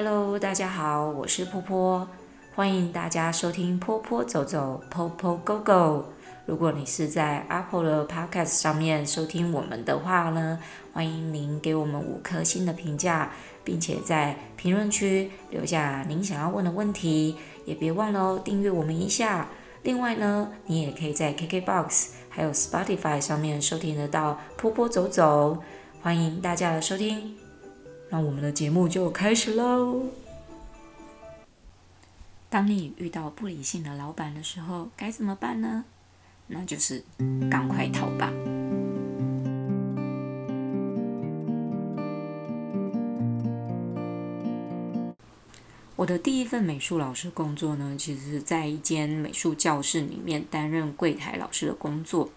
Hello，大家好，我是波波，欢迎大家收听波波走走，Popo Go Go。如果你是在 Apple 的 Podcast 上面收听我们的话呢，欢迎您给我们五颗星的评价，并且在评论区留下您想要问的问题，也别忘了哦，订阅我们一下。另外呢，你也可以在 KKBOX 还有 Spotify 上面收听得到波波走走，欢迎大家的收听。那我们的节目就开始喽。当你遇到不理性的老板的时候，该怎么办呢？那就是赶快逃吧。我的第一份美术老师工作呢，其实是在一间美术教室里面担任柜台老师的工作。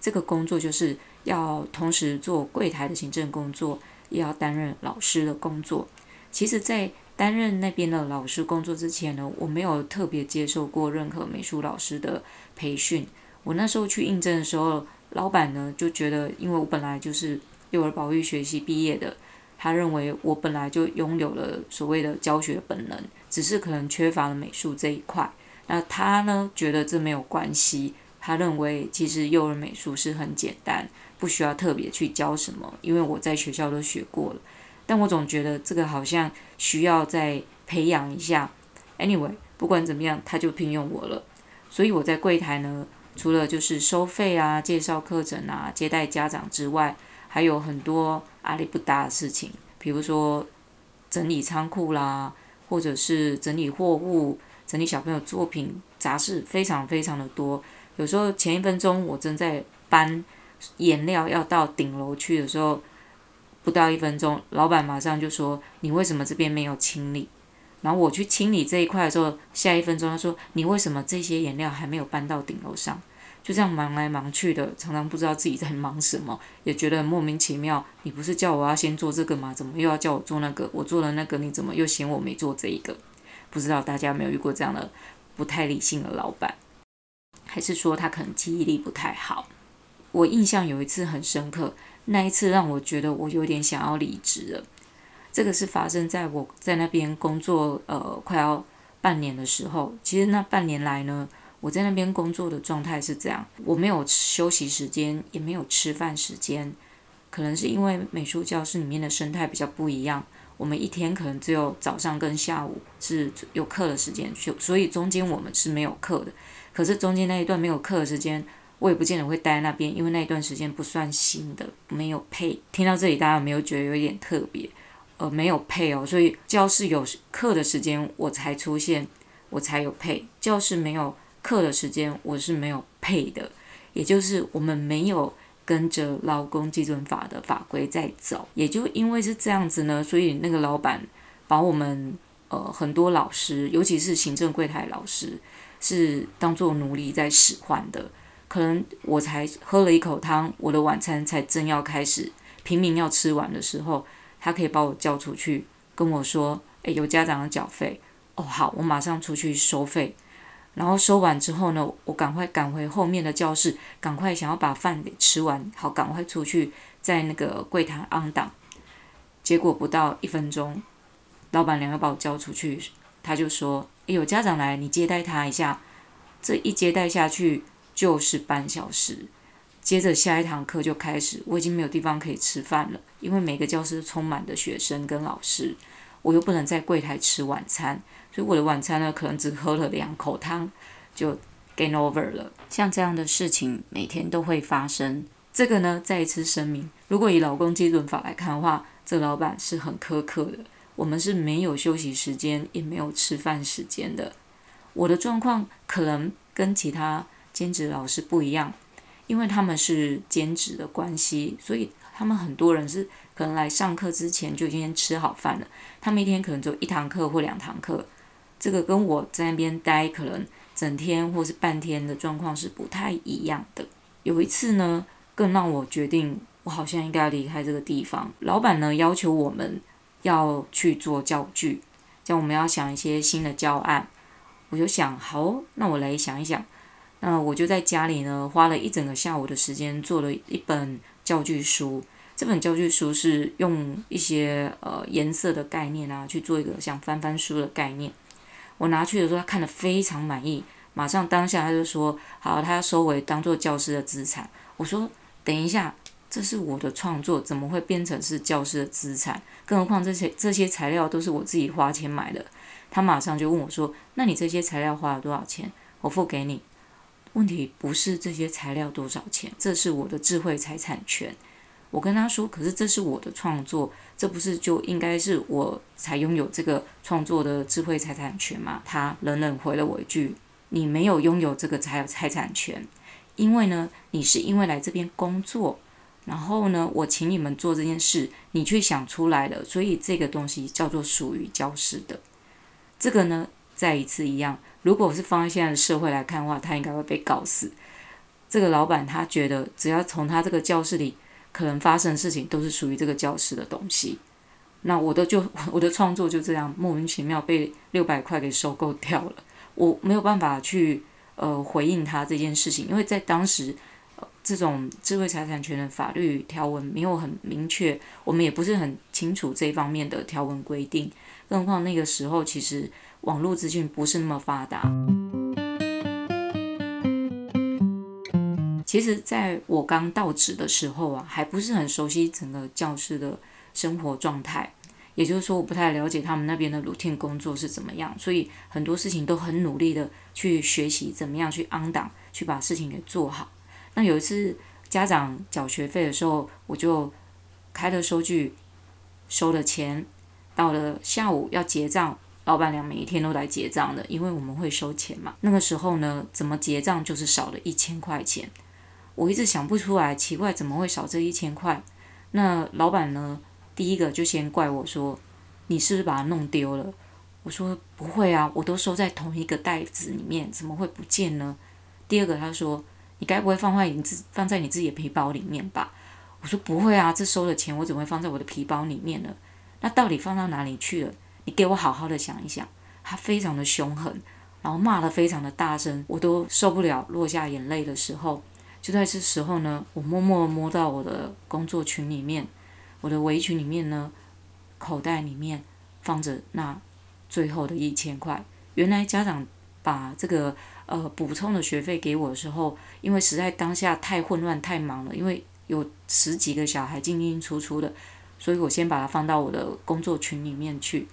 这个工作就是要同时做柜台的行政工作。也要担任老师的工作。其实，在担任那边的老师工作之前呢，我没有特别接受过任何美术老师的培训。我那时候去应征的时候，老板呢就觉得，因为我本来就是幼儿保育学习毕业的，他认为我本来就拥有了所谓的教学本能，只是可能缺乏了美术这一块。那他呢觉得这没有关系，他认为其实幼儿美术是很简单。不需要特别去教什么，因为我在学校都学过了。但我总觉得这个好像需要再培养一下。Anyway，不管怎么样，他就聘用我了。所以我在柜台呢，除了就是收费啊、介绍课程啊、接待家长之外，还有很多阿里不搭的事情，比如说整理仓库啦，或者是整理货物、整理小朋友作品，杂事非常非常的多。有时候前一分钟我正在搬。颜料要到顶楼去的时候，不到一分钟，老板马上就说：“你为什么这边没有清理？”然后我去清理这一块的时候，下一分钟他说：“你为什么这些颜料还没有搬到顶楼上？”就这样忙来忙去的，常常不知道自己在忙什么，也觉得很莫名其妙。你不是叫我要先做这个吗？怎么又要叫我做那个？我做了那个，你怎么又嫌我没做这一个？不知道大家有没有遇过这样的不太理性的老板，还是说他可能记忆力不太好？我印象有一次很深刻，那一次让我觉得我有点想要离职了。这个是发生在我在那边工作呃快要半年的时候。其实那半年来呢，我在那边工作的状态是这样：我没有休息时间，也没有吃饭时间。可能是因为美术教室里面的生态比较不一样，我们一天可能只有早上跟下午是有课的时间，所以中间我们是没有课的。可是中间那一段没有课的时间。我也不见得会待在那边，因为那一段时间不算新的，没有配。听到这里，大家有没有觉得有一点特别？呃，没有配哦，所以教室有课的时间我才出现，我才有配；教室没有课的时间，我是没有配的。也就是我们没有跟着劳工基准法的法规在走。也就因为是这样子呢，所以那个老板把我们呃很多老师，尤其是行政柜台老师，是当做奴隶在使唤的。可能我才喝了一口汤，我的晚餐才正要开始，拼命要吃完的时候，他可以把我叫出去，跟我说：“诶，有家长的缴费。”哦，好，我马上出去收费。然后收完之后呢，我赶快赶回后面的教室，赶快想要把饭给吃完，好，赶快出去在那个柜台 on 档。结果不到一分钟，老板娘要把我叫出去，他就说：“诶，有家长来，你接待他一下。”这一接待下去。就是半小时，接着下一堂课就开始，我已经没有地方可以吃饭了，因为每个教室充满的学生跟老师，我又不能在柜台吃晚餐，所以我的晚餐呢，可能只喝了两口汤就 game over 了。像这样的事情每天都会发生。这个呢，再一次声明，如果以劳工基准法来看的话，这老板是很苛刻的，我们是没有休息时间，也没有吃饭时间的。我的状况可能跟其他。兼职老师不一样，因为他们是兼职的关系，所以他们很多人是可能来上课之前就已经吃好饭了。他们一天可能只有一堂课或两堂课，这个跟我在那边待可能整天或是半天的状况是不太一样的。有一次呢，更让我决定我好像应该要离开这个地方。老板呢要求我们要去做教具，叫我们要想一些新的教案。我就想，好，那我来想一想。那我就在家里呢，花了一整个下午的时间做了一本教具书。这本教具书是用一些呃颜色的概念啊去做一个像翻翻书的概念。我拿去的时候，他看得非常满意，马上当下他就说：“好，他要收为当做教师的资产。”我说：“等一下，这是我的创作，怎么会变成是教师的资产？更何况这些这些材料都是我自己花钱买的。”他马上就问我说：“那你这些材料花了多少钱？我付给你。”问题不是这些材料多少钱，这是我的智慧财产权。我跟他说：“可是这是我的创作，这不是就应该是我才拥有这个创作的智慧财产权吗？”他冷冷回了我一句：“你没有拥有这个财财产权，因为呢，你是因为来这边工作，然后呢，我请你们做这件事，你去想出来了，所以这个东西叫做属于教师的。这个呢，再一次一样，如果我是放在现在的社会来看的话，他应该会被告死。这个老板他觉得，只要从他这个教室里。”可能发生的事情都是属于这个教室的东西，那我的就 我的创作就这样莫名其妙被六百块给收购掉了，我没有办法去呃回应他这件事情，因为在当时，这种智慧财产权的法律条文没有很明确，我们也不是很清楚这方面的条文规定，更何况那个时候其实网络资讯不是那么发达。其实，在我刚到职的时候啊，还不是很熟悉整个教室的生活状态，也就是说，我不太了解他们那边的 routine 工作是怎么样，所以很多事情都很努力的去学习怎么样去 on 档，去把事情给做好。那有一次家长缴学费的时候，我就开了收据，收了钱，到了下午要结账，老板娘每一天都来结账的，因为我们会收钱嘛。那个时候呢，怎么结账就是少了一千块钱。我一直想不出来，奇怪怎么会少这一千块？那老板呢？第一个就先怪我说：“你是不是把它弄丢了？”我说：“不会啊，我都收在同一个袋子里面，怎么会不见呢？”第二个他说：“你该不会放坏你自放在你自己的皮包里面吧？”我说：“不会啊，这收的钱我怎么会放在我的皮包里面呢？那到底放到哪里去了？你给我好好的想一想。”他非常的凶狠，然后骂得非常的大声，我都受不了，落下眼泪的时候。就在这时候呢，我默默摸到我的工作群里面，我的围裙里面呢，口袋里面放着那最后的一千块。原来家长把这个呃补充的学费给我的时候，因为实在当下太混乱太忙了，因为有十几个小孩进进出出的，所以我先把它放到我的工作群里面去。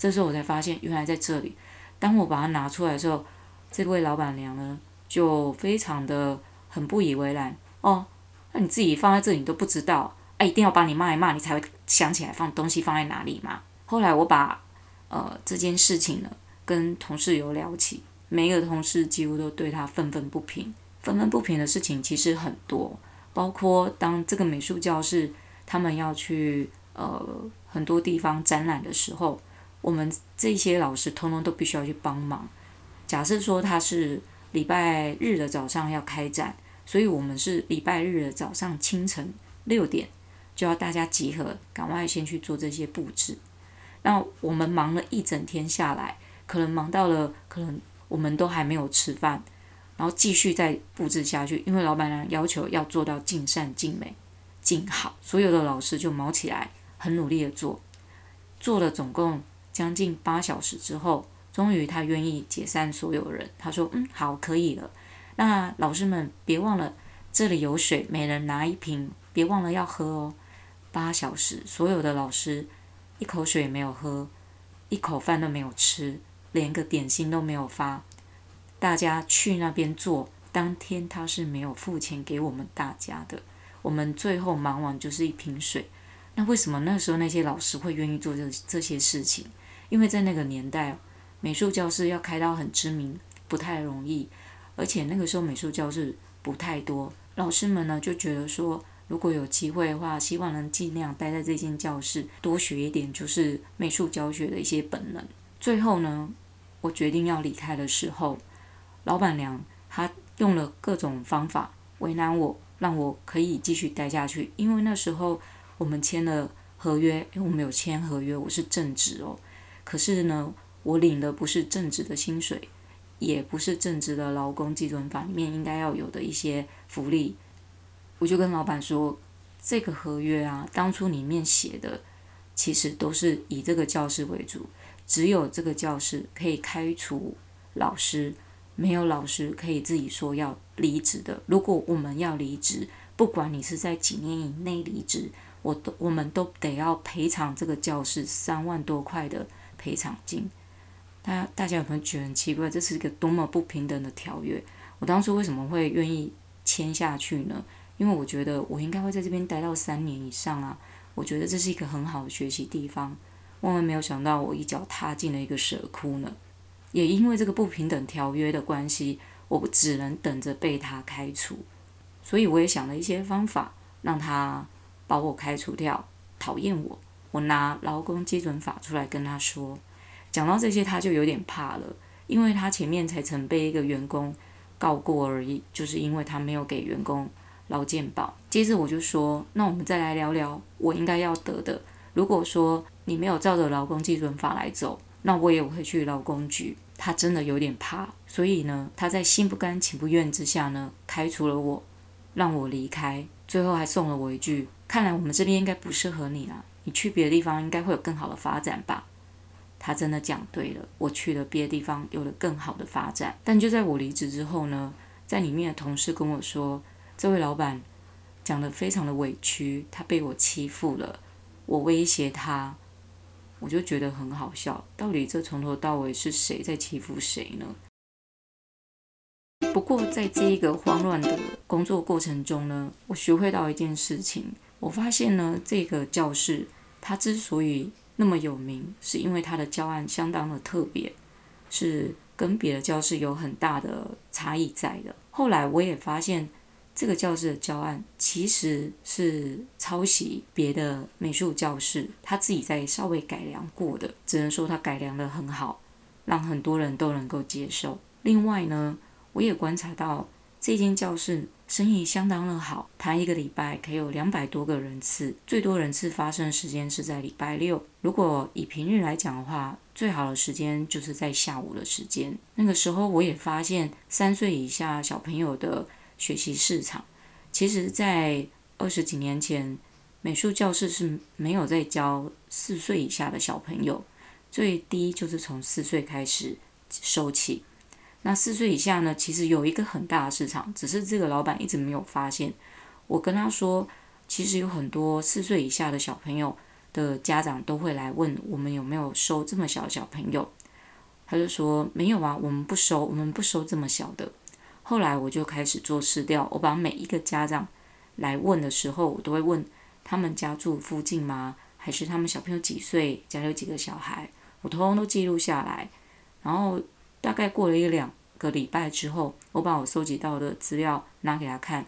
这时候我才发现，原来在这里。当我把它拿出来的时候，这位老板娘呢就非常的。很不以为然哦，那你自己放在这里你都不知道，哎，一定要把你骂一骂，你才会想起来放东西放在哪里嘛。后来我把呃这件事情呢跟同事有聊起，每一个同事几乎都对他愤愤不平。愤愤不平的事情其实很多，包括当这个美术教室他们要去呃很多地方展览的时候，我们这些老师通通都必须要去帮忙。假设说他是。礼拜日的早上要开展，所以我们是礼拜日的早上清晨六点就要大家集合，赶快先去做这些布置。那我们忙了一整天下来，可能忙到了，可能我们都还没有吃饭，然后继续再布置下去，因为老板娘要求要做到尽善尽美、尽好，所有的老师就卯起来，很努力的做，做了总共将近八小时之后。终于，他愿意解散所有人。他说：“嗯，好，可以了。那老师们别忘了，这里有水，每人拿一瓶，别忘了要喝哦。八小时，所有的老师一口水也没有喝，一口饭都没有吃，连个点心都没有发。大家去那边做，当天他是没有付钱给我们大家的。我们最后忙完就是一瓶水。那为什么那时候那些老师会愿意做这这些事情？因为在那个年代。”美术教室要开到很知名不太容易，而且那个时候美术教室不太多，老师们呢就觉得说，如果有机会的话，希望能尽量待在这间教室，多学一点就是美术教学的一些本能。最后呢，我决定要离开的时候，老板娘她用了各种方法为难我，让我可以继续待下去，因为那时候我们签了合约，因为我们有签合约，我是正职哦，可是呢。我领的不是正职的薪水，也不是正职的劳工基准法里面应该要有的一些福利。我就跟老板说，这个合约啊，当初里面写的其实都是以这个教室为主，只有这个教室可以开除老师，没有老师可以自己说要离职的。如果我们要离职，不管你是在几年以内离职，我都我们都得要赔偿这个教室三万多块的赔偿金。大家大家有没有觉得很奇怪？这是一个多么不平等的条约？我当初为什么会愿意签下去呢？因为我觉得我应该会在这边待到三年以上啊！我觉得这是一个很好的学习地方。万万没有想到，我一脚踏进了一个蛇窟呢。也因为这个不平等条约的关系，我只能等着被他开除。所以我也想了一些方法，让他把我开除掉，讨厌我。我拿劳工基准法出来跟他说，讲到这些他就有点怕了，因为他前面才曾被一个员工。告过而已，就是因为他没有给员工劳健保。接着我就说，那我们再来聊聊我应该要得的。如果说你没有照着劳工基准法来走，那我也会去劳工局。他真的有点怕，所以呢，他在心不甘情不愿之下呢，开除了我，让我离开。最后还送了我一句：看来我们这边应该不适合你了，你去别的地方应该会有更好的发展吧。他真的讲对了，我去了别的地方，有了更好的发展。但就在我离职之后呢，在里面的同事跟我说，这位老板讲得非常的委屈，他被我欺负了，我威胁他，我就觉得很好笑。到底这从头到尾是谁在欺负谁呢？不过在这一个慌乱的工作过程中呢，我学会到一件事情，我发现呢，这个教室它之所以那么有名，是因为它的教案相当的特别，是跟别的教室有很大的差异在的。后来我也发现，这个教室的教案其实是抄袭别的美术教室，他自己在稍微改良过的，只能说他改良得很好，让很多人都能够接受。另外呢，我也观察到这间教室。生意相当的好，他一个礼拜可以有两百多个人次，最多人次发生的时间是在礼拜六。如果以平日来讲的话，最好的时间就是在下午的时间。那个时候我也发现，三岁以下小朋友的学习市场，其实在二十几年前，美术教室是没有在教四岁以下的小朋友，最低就是从四岁开始收起。那四岁以下呢？其实有一个很大的市场，只是这个老板一直没有发现。我跟他说，其实有很多四岁以下的小朋友的家长都会来问我们有没有收这么小的小朋友。他就说没有啊，我们不收，我们不收这么小的。后来我就开始做市调，我把每一个家长来问的时候，我都会问他们家住附近吗？还是他们小朋友几岁？家里有几个小孩？我通通都记录下来，然后。大概过了一两个礼拜之后，我把我收集到的资料拿给他看，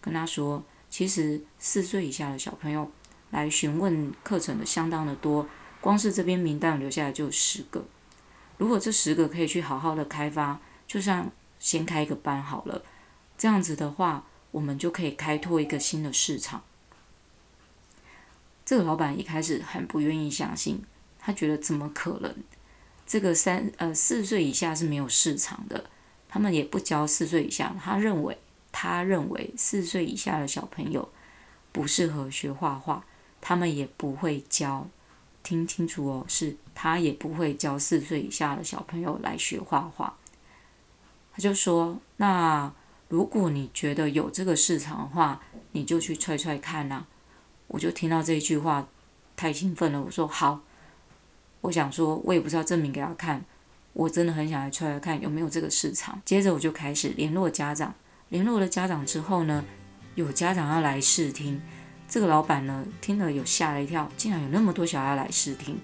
跟他说，其实四岁以下的小朋友来询问课程的相当的多，光是这边名单留下来就有十个。如果这十个可以去好好的开发，就像先开一个班好了，这样子的话，我们就可以开拓一个新的市场。这个老板一开始很不愿意相信，他觉得怎么可能？这个三呃四岁以下是没有市场的，他们也不教四岁以下。他认为他认为四岁以下的小朋友不适合学画画，他们也不会教。听清楚哦，是他也不会教四岁以下的小朋友来学画画。他就说：“那如果你觉得有这个市场的话，你就去踹踹看呐。”我就听到这句话，太兴奋了。我说：“好。”我想说，我也不知道证明给他看，我真的很想来出来看有没有这个市场。接着我就开始联络家长，联络了家长之后呢，有家长要来试听。这个老板呢，听了有吓了一跳，竟然有那么多小孩来试听。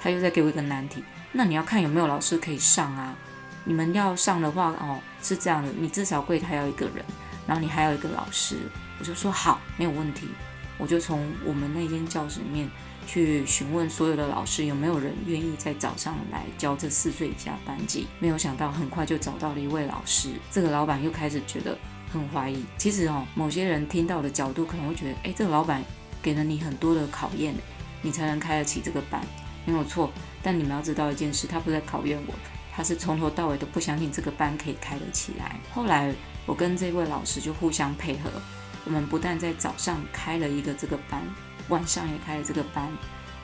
他又在给我一个难题，那你要看有没有老师可以上啊？你们要上的话，哦，是这样的，你至少柜台要一个人，然后你还有一个老师。我就说好，没有问题。我就从我们那间教室里面。去询问所有的老师有没有人愿意在早上来教这四岁以下班级，没有想到很快就找到了一位老师。这个老板又开始觉得很怀疑。其实哦，某些人听到的角度可能会觉得，哎，这个老板给了你很多的考验，你才能开得起这个班，没有错。但你们要知道一件事，他不在考验我，他是从头到尾都不相信这个班可以开得起来。后来我跟这位老师就互相配合，我们不但在早上开了一个这个班，晚上也开了这个班。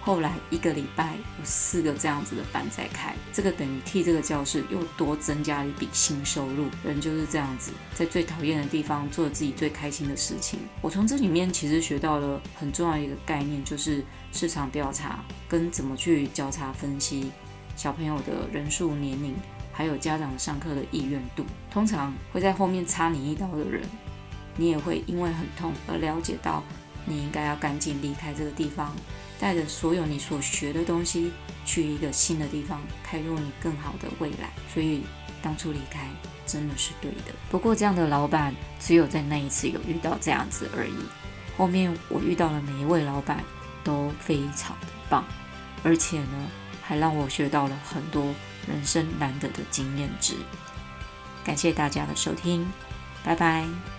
后来一个礼拜有四个这样子的班在开，这个等于替这个教室又多增加了一笔新收入。人就是这样子，在最讨厌的地方做自己最开心的事情。我从这里面其实学到了很重要一个概念，就是市场调查跟怎么去交叉分析小朋友的人数、年龄，还有家长上课的意愿度。通常会在后面插你一刀的人，你也会因为很痛而了解到，你应该要赶紧离开这个地方。带着所有你所学的东西去一个新的地方，开拓你更好的未来。所以当初离开真的是对的。不过这样的老板只有在那一次有遇到这样子而已。后面我遇到的每一位老板都非常的棒，而且呢还让我学到了很多人生难得的经验值。感谢大家的收听，拜拜。